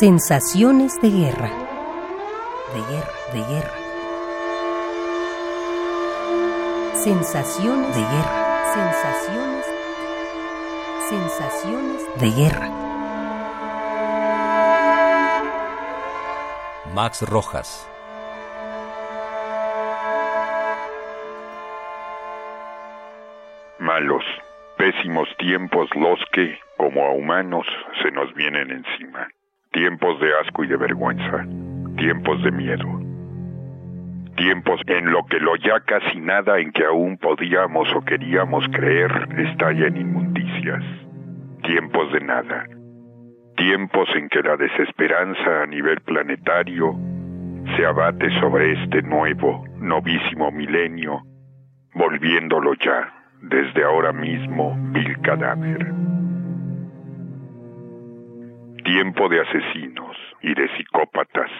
Sensaciones de guerra. De guerra, de guerra. Sensaciones de guerra. Sensaciones. Sensaciones de guerra. Max Rojas. Malos, pésimos tiempos los que, como a humanos, se nos vienen encima. Tiempos de asco y de vergüenza. Tiempos de miedo. Tiempos en lo que lo ya casi nada en que aún podíamos o queríamos creer estalla en inmundicias. Tiempos de nada. Tiempos en que la desesperanza a nivel planetario se abate sobre este nuevo, novísimo milenio, volviéndolo ya, desde ahora mismo, vil cadáver tiempo de asesinos y de psicópatas,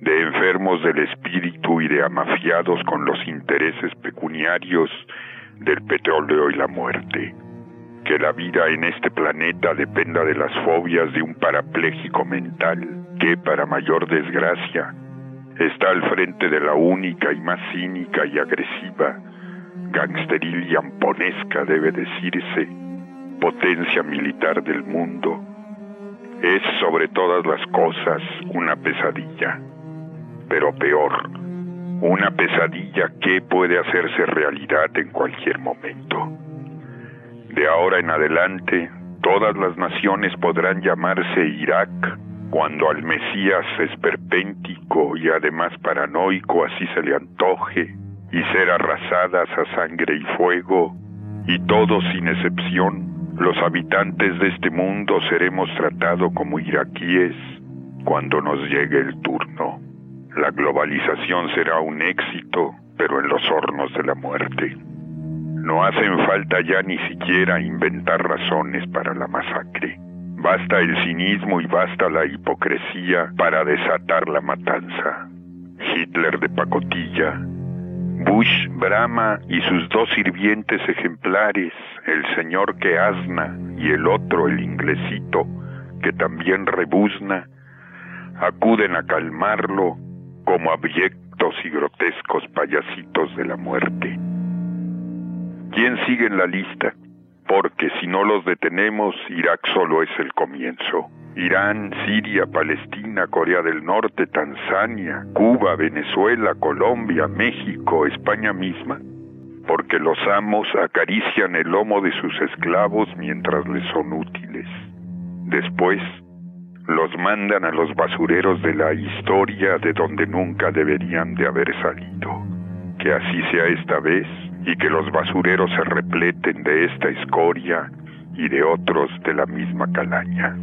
de enfermos del espíritu y de amafiados con los intereses pecuniarios del petróleo y la muerte. Que la vida en este planeta dependa de las fobias de un parapléjico mental que, para mayor desgracia, está al frente de la única y más cínica y agresiva, gangsteril y amponesca debe decirse, potencia militar del mundo es sobre todas las cosas una pesadilla, pero peor, una pesadilla que puede hacerse realidad en cualquier momento. De ahora en adelante, todas las naciones podrán llamarse Irak cuando al Mesías esperpéntico y además paranoico así se le antoje, y ser arrasadas a sangre y fuego, y todos sin excepción los habitantes de este mundo seremos tratados como iraquíes cuando nos llegue el turno. La globalización será un éxito, pero en los hornos de la muerte. No hacen falta ya ni siquiera inventar razones para la masacre. Basta el cinismo y basta la hipocresía para desatar la matanza. Hitler de pacotilla, Bush, Brahma y sus dos sirvientes ejemplares, el señor que asna y el otro, el inglesito, que también rebuzna, acuden a calmarlo como abyectos y grotescos payasitos de la muerte. ¿Quién sigue en la lista? Porque si no los detenemos, Irak solo es el comienzo. Irán, Siria, Palestina, Corea del Norte, Tanzania, Cuba, Venezuela, Colombia, México, España misma, porque los amos acarician el lomo de sus esclavos mientras les son útiles. Después, los mandan a los basureros de la historia de donde nunca deberían de haber salido. Que así sea esta vez y que los basureros se repleten de esta escoria y de otros de la misma calaña.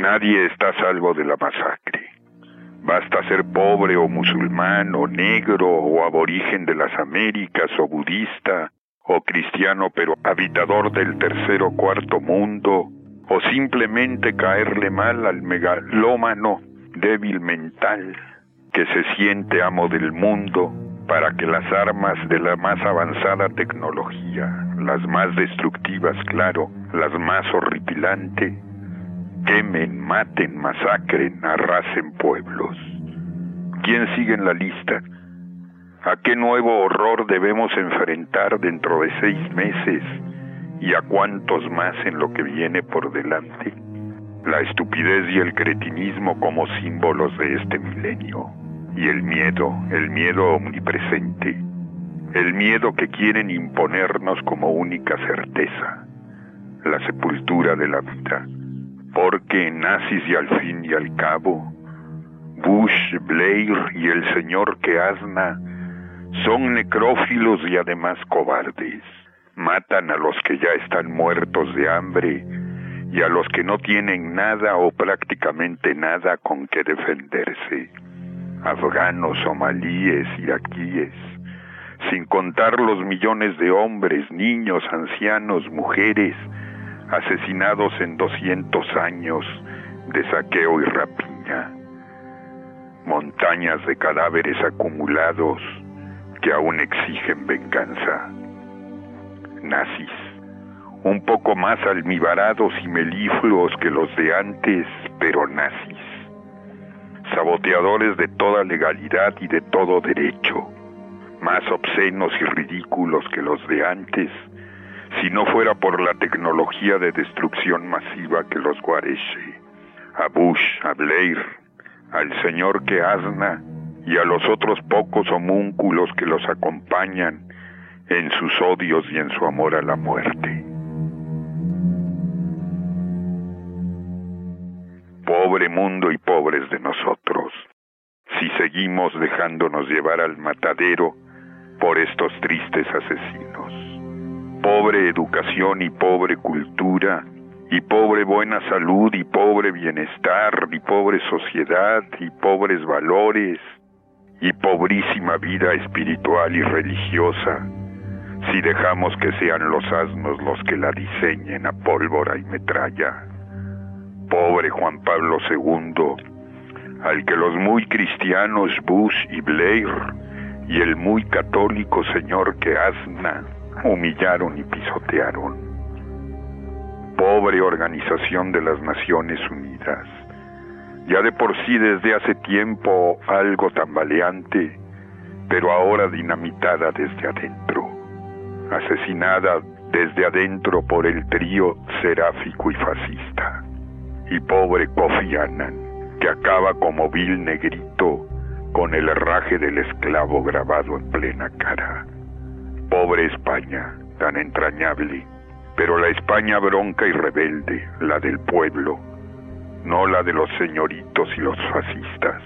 Nadie está salvo de la masacre. Basta ser pobre o musulmán o negro o aborigen de las Américas o budista o cristiano pero habitador del tercer o cuarto mundo o simplemente caerle mal al megalómano débil mental que se siente amo del mundo para que las armas de la más avanzada tecnología, las más destructivas, claro, las más horripilantes, quemen, maten, masacren, arrasen pueblos. ¿Quién sigue en la lista? ¿A qué nuevo horror debemos enfrentar dentro de seis meses y a cuántos más en lo que viene por delante? La estupidez y el cretinismo como símbolos de este milenio y el miedo, el miedo omnipresente, el miedo que quieren imponernos como única certeza, la sepultura de la vida porque nazis y al fin y al cabo, Bush, Blair y el señor que asna son necrófilos y además cobardes. Matan a los que ya están muertos de hambre y a los que no tienen nada o prácticamente nada con que defenderse. Afganos, somalíes, iraquíes, sin contar los millones de hombres, niños, ancianos, mujeres, asesinados en 200 años de saqueo y rapiña, montañas de cadáveres acumulados que aún exigen venganza, nazis, un poco más almibarados y melífluos que los de antes, pero nazis. Saboteadores de toda legalidad y de todo derecho, más obscenos y ridículos que los de antes, si no fuera por la tecnología de destrucción masiva que los guarece. A Bush, a Blair, al señor que asna y a los otros pocos homúnculos que los acompañan en sus odios y en su amor a la muerte. Pobre mundo y pobres de nosotros, si seguimos dejándonos llevar al matadero por estos tristes asesinos. Pobre educación y pobre cultura, y pobre buena salud y pobre bienestar y pobre sociedad y pobres valores y pobrísima vida espiritual y religiosa si dejamos que sean los asnos los que la diseñen a pólvora y metralla. Pobre Juan Pablo II, al que los muy cristianos Bush y Blair y el muy católico señor que asna humillaron y pisotearon. Pobre organización de las Naciones Unidas, ya de por sí desde hace tiempo algo tambaleante, pero ahora dinamitada desde adentro asesinada desde adentro por el trío seráfico y fascista. Y pobre Kofi Annan, que acaba como vil negrito con el herraje del esclavo grabado en plena cara. Pobre España, tan entrañable, pero la España bronca y rebelde, la del pueblo, no la de los señoritos y los fascistas,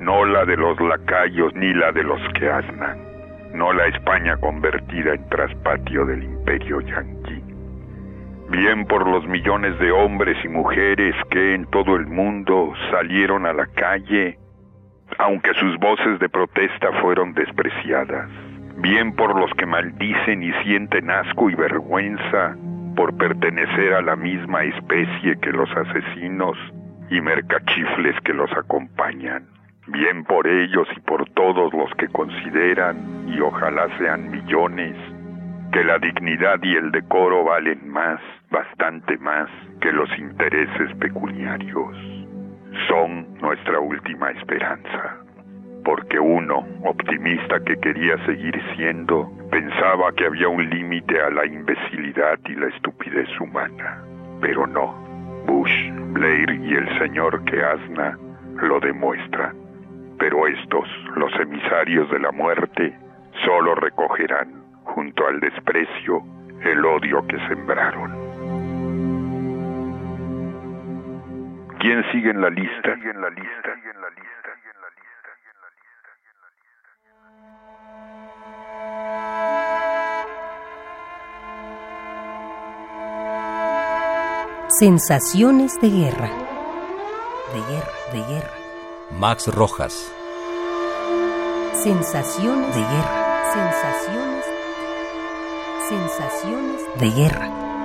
no la de los lacayos ni la de los que asnan no la España convertida en traspatio del imperio yanqui. Bien por los millones de hombres y mujeres que en todo el mundo salieron a la calle, aunque sus voces de protesta fueron despreciadas. Bien por los que maldicen y sienten asco y vergüenza por pertenecer a la misma especie que los asesinos y mercachifles que los acompañan bien por ellos y por todos los que consideran, y ojalá sean millones, que la dignidad y el decoro valen más, bastante más, que los intereses pecuniarios. Son nuestra última esperanza, porque uno, optimista que quería seguir siendo, pensaba que había un límite a la imbecilidad y la estupidez humana, pero no. Bush, Blair y el señor que asna lo demuestran pero estos, los emisarios de la muerte, solo recogerán, junto al desprecio, el odio que sembraron. ¿Quién sigue en la lista? en la lista? Sensaciones de guerra. De guerra, de guerra. Max Rojas. Sensaciones de guerra. Sensaciones. Sensaciones de guerra.